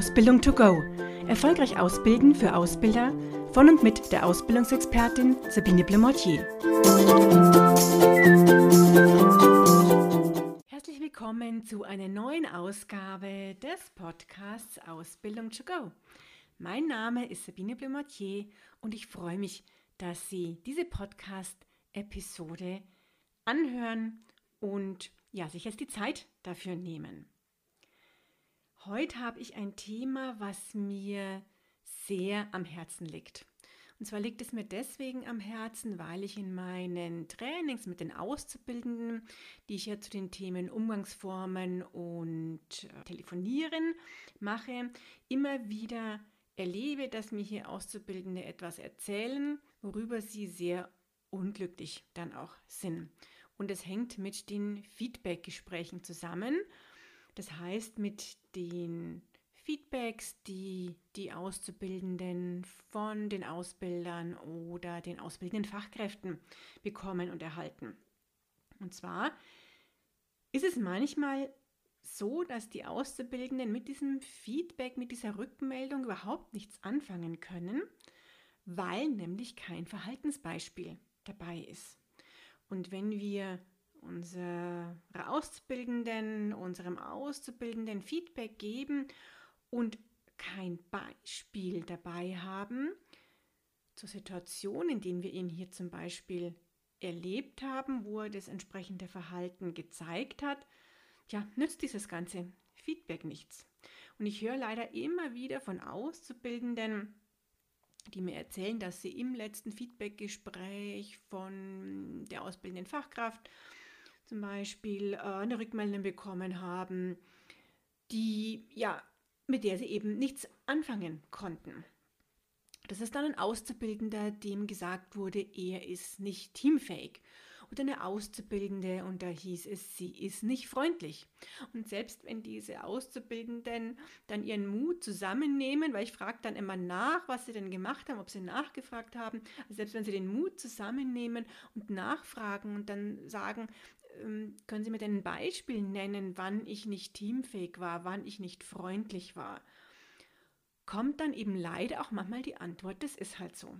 Ausbildung to go. Erfolgreich ausbilden für Ausbilder von und mit der Ausbildungsexpertin Sabine Blemortier. Herzlich willkommen zu einer neuen Ausgabe des Podcasts Ausbildung to go. Mein Name ist Sabine Blemortier und ich freue mich, dass Sie diese Podcast-Episode anhören und ja, sich jetzt die Zeit dafür nehmen. Heute habe ich ein Thema, was mir sehr am Herzen liegt. Und zwar liegt es mir deswegen am Herzen, weil ich in meinen Trainings mit den Auszubildenden, die ich ja zu den Themen Umgangsformen und äh, Telefonieren mache, immer wieder erlebe, dass mir hier Auszubildende etwas erzählen, worüber sie sehr unglücklich dann auch sind. Und es hängt mit den Feedback-Gesprächen zusammen. Das heißt, mit den Feedbacks, die die Auszubildenden von den Ausbildern oder den ausbildenden Fachkräften bekommen und erhalten. Und zwar ist es manchmal so, dass die Auszubildenden mit diesem Feedback, mit dieser Rückmeldung überhaupt nichts anfangen können, weil nämlich kein Verhaltensbeispiel dabei ist. Und wenn wir unserer Auszubildenden, unserem Auszubildenden Feedback geben und kein Beispiel dabei haben zur Situation, in der wir ihn hier zum Beispiel erlebt haben, wo er das entsprechende Verhalten gezeigt hat, ja, nützt dieses ganze Feedback nichts. Und ich höre leider immer wieder von Auszubildenden, die mir erzählen, dass sie im letzten Feedbackgespräch von der ausbildenden Fachkraft zum Beispiel äh, eine Rückmeldung bekommen haben, die ja mit der sie eben nichts anfangen konnten. Das ist dann ein Auszubildender, dem gesagt wurde, er ist nicht teamfähig und eine Auszubildende und da hieß es, sie ist nicht freundlich. Und selbst wenn diese Auszubildenden dann ihren Mut zusammennehmen, weil ich frage dann immer nach, was sie denn gemacht haben, ob sie nachgefragt haben, also selbst wenn sie den Mut zusammennehmen und nachfragen und dann sagen, ähm, können Sie mir denn ein Beispiel nennen, wann ich nicht teamfähig war, wann ich nicht freundlich war? Kommt dann eben leider auch manchmal die Antwort, das ist halt so.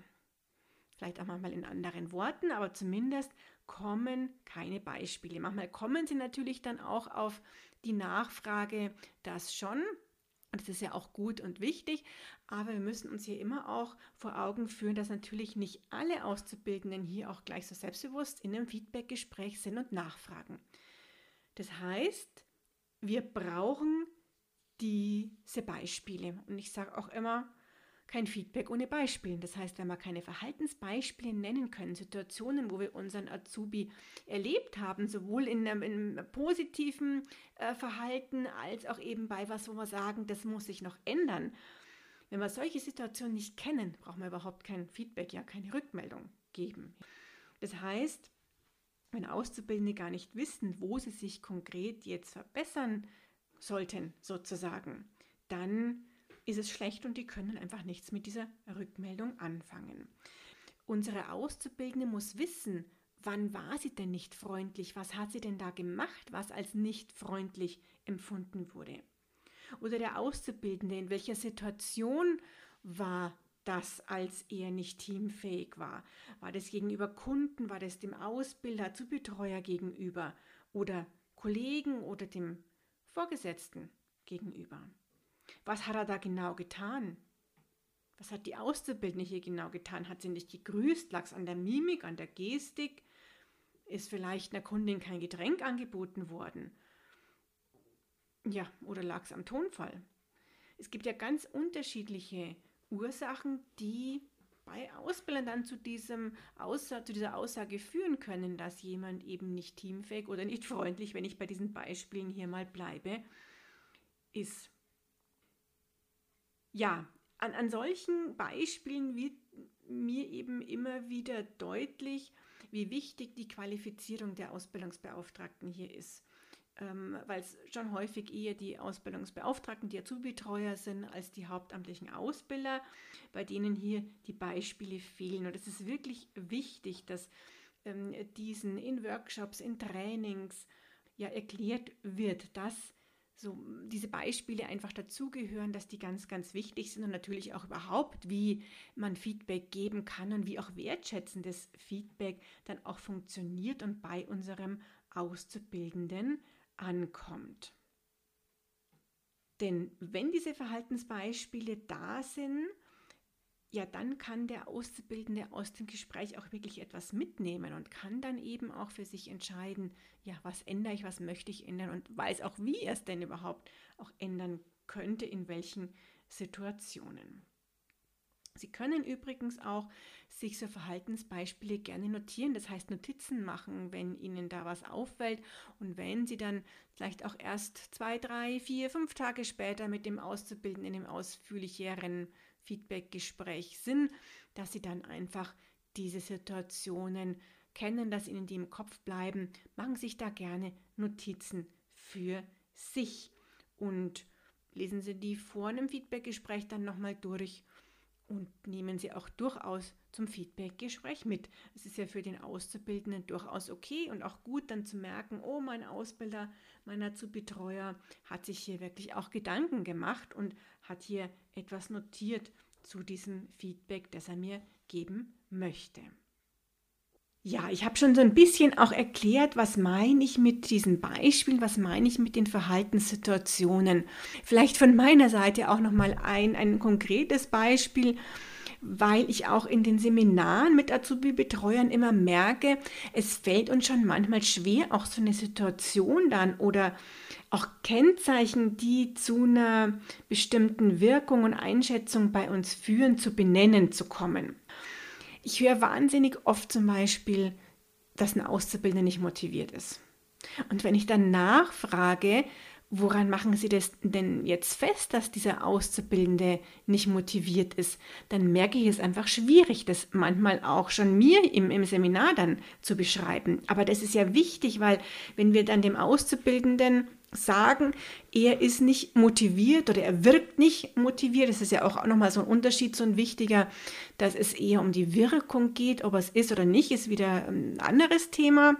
Vielleicht auch manchmal in anderen Worten, aber zumindest kommen keine Beispiele. Manchmal kommen sie natürlich dann auch auf die Nachfrage, das schon. Und das ist ja auch gut und wichtig, aber wir müssen uns hier immer auch vor Augen führen, dass natürlich nicht alle Auszubildenden hier auch gleich so selbstbewusst in einem Feedbackgespräch sind und nachfragen. Das heißt, wir brauchen diese Beispiele. Und ich sage auch immer, kein Feedback ohne Beispielen. Das heißt, wenn wir keine Verhaltensbeispiele nennen können, Situationen, wo wir unseren Azubi erlebt haben, sowohl in einem, in einem positiven äh, Verhalten als auch eben bei was, wo wir sagen, das muss sich noch ändern. Wenn wir solche Situationen nicht kennen, brauchen wir überhaupt kein Feedback, ja keine Rückmeldung geben. Das heißt, wenn Auszubildende gar nicht wissen, wo sie sich konkret jetzt verbessern sollten, sozusagen, dann ist es schlecht und die können einfach nichts mit dieser Rückmeldung anfangen. Unsere Auszubildende muss wissen, wann war sie denn nicht freundlich, was hat sie denn da gemacht, was als nicht freundlich empfunden wurde. Oder der Auszubildende, in welcher Situation war das, als er nicht teamfähig war? War das gegenüber Kunden, war das dem Ausbilder, zu Betreuer gegenüber oder Kollegen oder dem Vorgesetzten gegenüber? Was hat er da genau getan? Was hat die Auszubildende hier genau getan? Hat sie nicht gegrüßt? Lag es an der Mimik, an der Gestik? Ist vielleicht einer Kundin kein Getränk angeboten worden? Ja, oder lag es am Tonfall? Es gibt ja ganz unterschiedliche Ursachen, die bei Ausbildern dann zu, diesem Aussa zu dieser Aussage führen können, dass jemand eben nicht teamfähig oder nicht freundlich, wenn ich bei diesen Beispielen hier mal bleibe, ist ja, an, an solchen Beispielen wird mir eben immer wieder deutlich, wie wichtig die Qualifizierung der Ausbildungsbeauftragten hier ist. Ähm, weil es schon häufig eher die Ausbildungsbeauftragten, die Azubi-Betreuer sind, als die hauptamtlichen Ausbilder, bei denen hier die Beispiele fehlen. Und es ist wirklich wichtig, dass ähm, diesen in Workshops, in Trainings ja erklärt wird, dass so diese Beispiele einfach dazugehören, dass die ganz, ganz wichtig sind und natürlich auch überhaupt, wie man Feedback geben kann und wie auch wertschätzendes Feedback dann auch funktioniert und bei unserem Auszubildenden ankommt. Denn wenn diese Verhaltensbeispiele da sind, ja, dann kann der Auszubildende aus dem Gespräch auch wirklich etwas mitnehmen und kann dann eben auch für sich entscheiden, ja, was ändere ich, was möchte ich ändern und weiß auch, wie er es denn überhaupt auch ändern könnte, in welchen Situationen. Sie können übrigens auch sich so Verhaltensbeispiele gerne notieren, das heißt Notizen machen, wenn Ihnen da was auffällt und wenn Sie dann vielleicht auch erst zwei, drei, vier, fünf Tage später mit dem Auszubildenden einem ausführlicheren Feedback-Gespräch sind, dass sie dann einfach diese Situationen kennen, dass ihnen die im Kopf bleiben. Machen sich da gerne Notizen für sich und lesen Sie die vor einem Feedback-Gespräch dann nochmal durch und nehmen Sie auch durchaus zum Feedback-Gespräch mit. Es ist ja für den Auszubildenden durchaus okay und auch gut dann zu merken, oh, mein Ausbilder, mein Azubi-Betreuer hat sich hier wirklich auch Gedanken gemacht und hat hier etwas notiert zu diesem Feedback, das er mir geben möchte. Ja, ich habe schon so ein bisschen auch erklärt, was meine ich mit diesen Beispielen, was meine ich mit den Verhaltenssituationen. Vielleicht von meiner Seite auch noch mal ein ein konkretes Beispiel, weil ich auch in den Seminaren mit Azubi-Betreuern immer merke, es fällt uns schon manchmal schwer, auch so eine Situation dann oder auch Kennzeichen, die zu einer bestimmten Wirkung und Einschätzung bei uns führen, zu benennen zu kommen. Ich höre wahnsinnig oft zum Beispiel, dass ein Auszubildender nicht motiviert ist. Und wenn ich dann nachfrage, woran machen Sie das denn jetzt fest, dass dieser Auszubildende nicht motiviert ist, dann merke ich es einfach schwierig, das manchmal auch schon mir im, im Seminar dann zu beschreiben. Aber das ist ja wichtig, weil wenn wir dann dem Auszubildenden sagen, er ist nicht motiviert oder er wirkt nicht motiviert. Das ist ja auch nochmal so ein Unterschied, so ein wichtiger, dass es eher um die Wirkung geht, ob es ist oder nicht, ist wieder ein anderes Thema.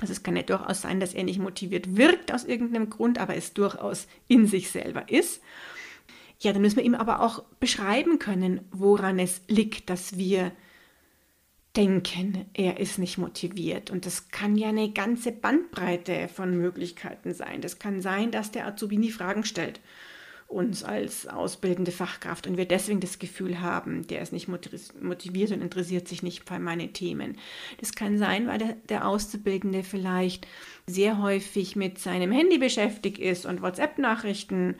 Also es kann ja durchaus sein, dass er nicht motiviert wirkt aus irgendeinem Grund, aber es durchaus in sich selber ist. Ja, dann müssen wir ihm aber auch beschreiben können, woran es liegt, dass wir denken, er ist nicht motiviert. Und das kann ja eine ganze Bandbreite von Möglichkeiten sein. Das kann sein, dass der Azubi nie Fragen stellt uns als ausbildende Fachkraft und wir deswegen das Gefühl haben, der ist nicht motiviert und interessiert sich nicht für meine Themen. Das kann sein, weil der, der Auszubildende vielleicht sehr häufig mit seinem Handy beschäftigt ist und WhatsApp-Nachrichten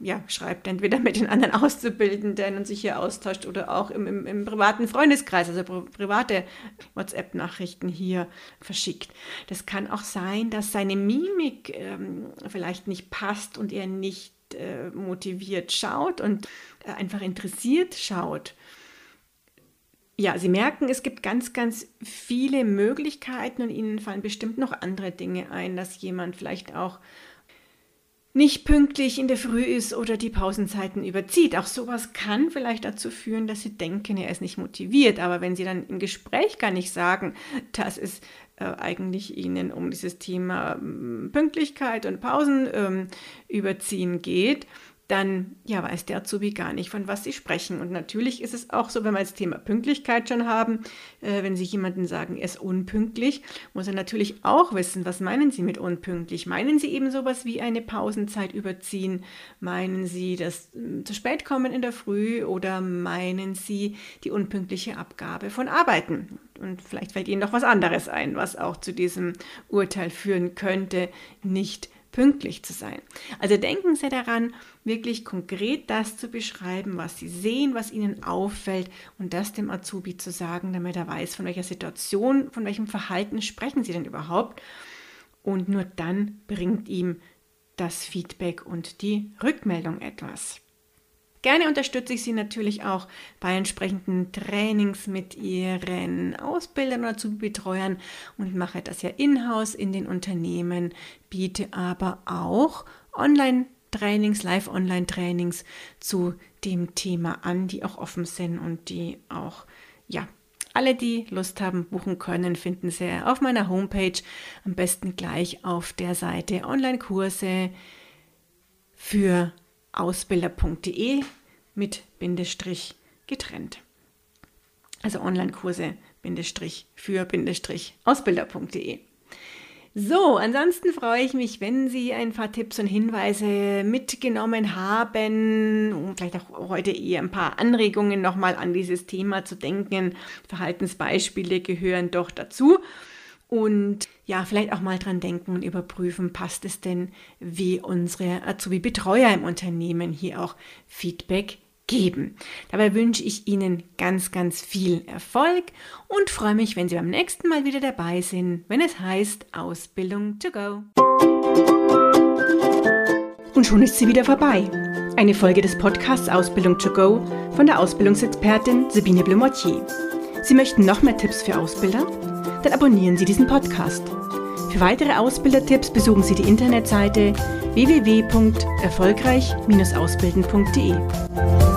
ja, schreibt, entweder mit den anderen Auszubildenden und sich hier austauscht oder auch im, im, im privaten Freundeskreis, also private WhatsApp-Nachrichten hier verschickt. Das kann auch sein, dass seine Mimik ähm, vielleicht nicht passt und er nicht äh, motiviert schaut und äh, einfach interessiert schaut. Ja, Sie merken, es gibt ganz, ganz viele Möglichkeiten und Ihnen fallen bestimmt noch andere Dinge ein, dass jemand vielleicht auch nicht pünktlich in der Früh ist oder die Pausenzeiten überzieht. Auch sowas kann vielleicht dazu führen, dass sie denken, er ist nicht motiviert. Aber wenn sie dann im Gespräch gar nicht sagen, dass es äh, eigentlich ihnen um dieses Thema ähm, Pünktlichkeit und Pausen ähm, überziehen geht, dann ja, weiß der Azubi gar nicht, von was sie sprechen. Und natürlich ist es auch so, wenn wir das Thema Pünktlichkeit schon haben, äh, wenn Sie jemanden sagen, er ist unpünktlich, muss er natürlich auch wissen, was meinen Sie mit unpünktlich? Meinen Sie eben sowas wie eine Pausenzeit überziehen? Meinen Sie das äh, zu spät kommen in der Früh oder meinen Sie die unpünktliche Abgabe von Arbeiten? Und vielleicht fällt Ihnen noch was anderes ein, was auch zu diesem Urteil führen könnte, nicht pünktlich zu sein. Also denken Sie daran, wirklich konkret das zu beschreiben, was Sie sehen, was Ihnen auffällt und das dem Azubi zu sagen, damit er weiß, von welcher Situation, von welchem Verhalten sprechen Sie denn überhaupt. Und nur dann bringt ihm das Feedback und die Rückmeldung etwas. Gerne unterstütze ich Sie natürlich auch bei entsprechenden Trainings mit Ihren Ausbildern oder Zubetreuern und mache das ja in-house in den Unternehmen, biete aber auch Online-Trainings, Live-Online-Trainings zu dem Thema an, die auch offen sind und die auch ja, Alle, die Lust haben, buchen können, finden Sie auf meiner Homepage, am besten gleich auf der Seite Online-Kurse für ausbilder.de mit Bindestrich getrennt. Also Online-Kurse Bindestrich für Bindestrich ausbilder.de. So, ansonsten freue ich mich, wenn Sie ein paar Tipps und Hinweise mitgenommen haben und vielleicht auch heute eher ein paar Anregungen nochmal an dieses Thema zu denken. Verhaltensbeispiele gehören doch dazu. Und ja, vielleicht auch mal dran denken und überprüfen, passt es denn, wie unsere Azubi-Betreuer im Unternehmen hier auch Feedback geben. Dabei wünsche ich Ihnen ganz, ganz viel Erfolg und freue mich, wenn Sie beim nächsten Mal wieder dabei sind, wenn es heißt Ausbildung to go. Und schon ist sie wieder vorbei. Eine Folge des Podcasts Ausbildung to go von der Ausbildungsexpertin Sabine Blumottier. Sie möchten noch mehr Tipps für Ausbilder? Dann abonnieren Sie diesen Podcast. Für weitere Ausbildertipps besuchen Sie die Internetseite www.erfolgreich-ausbilden.de.